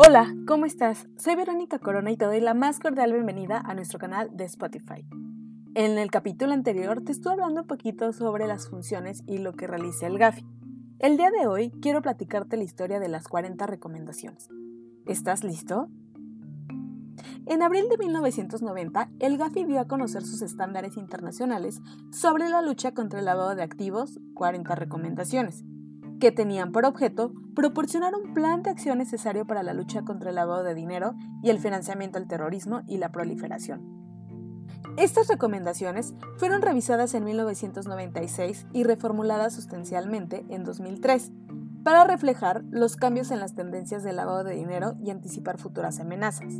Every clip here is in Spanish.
Hola, ¿cómo estás? Soy Verónica Corona y te doy la más cordial bienvenida a nuestro canal de Spotify. En el capítulo anterior te estuve hablando un poquito sobre las funciones y lo que realiza el GAFI. El día de hoy quiero platicarte la historia de las 40 recomendaciones. ¿Estás listo? En abril de 1990, el GAFI dio a conocer sus estándares internacionales sobre la lucha contra el lavado de activos, 40 recomendaciones, que tenían por objeto proporcionar un plan de acción necesario para la lucha contra el lavado de dinero y el financiamiento al terrorismo y la proliferación. Estas recomendaciones fueron revisadas en 1996 y reformuladas sustancialmente en 2003 para reflejar los cambios en las tendencias de lavado de dinero y anticipar futuras amenazas.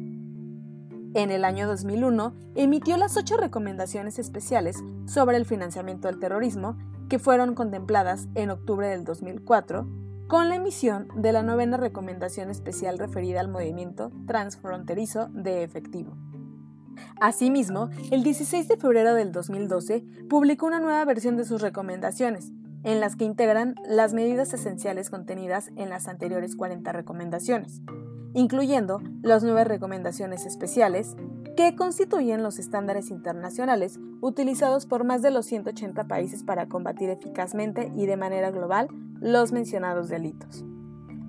En el año 2001 emitió las ocho recomendaciones especiales sobre el financiamiento del terrorismo que fueron contempladas en octubre del 2004 con la emisión de la novena recomendación especial referida al movimiento transfronterizo de efectivo. Asimismo, el 16 de febrero del 2012 publicó una nueva versión de sus recomendaciones, en las que integran las medidas esenciales contenidas en las anteriores 40 recomendaciones, incluyendo las nuevas recomendaciones especiales, que constituyen los estándares internacionales utilizados por más de los 180 países para combatir eficazmente y de manera global los mencionados delitos,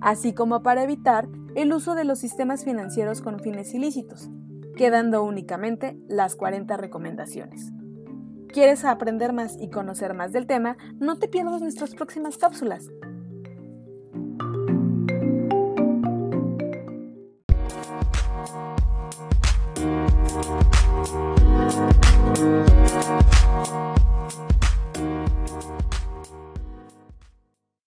así como para evitar el uso de los sistemas financieros con fines ilícitos, quedando únicamente las 40 recomendaciones. ¿Quieres aprender más y conocer más del tema? No te pierdas nuestras próximas cápsulas.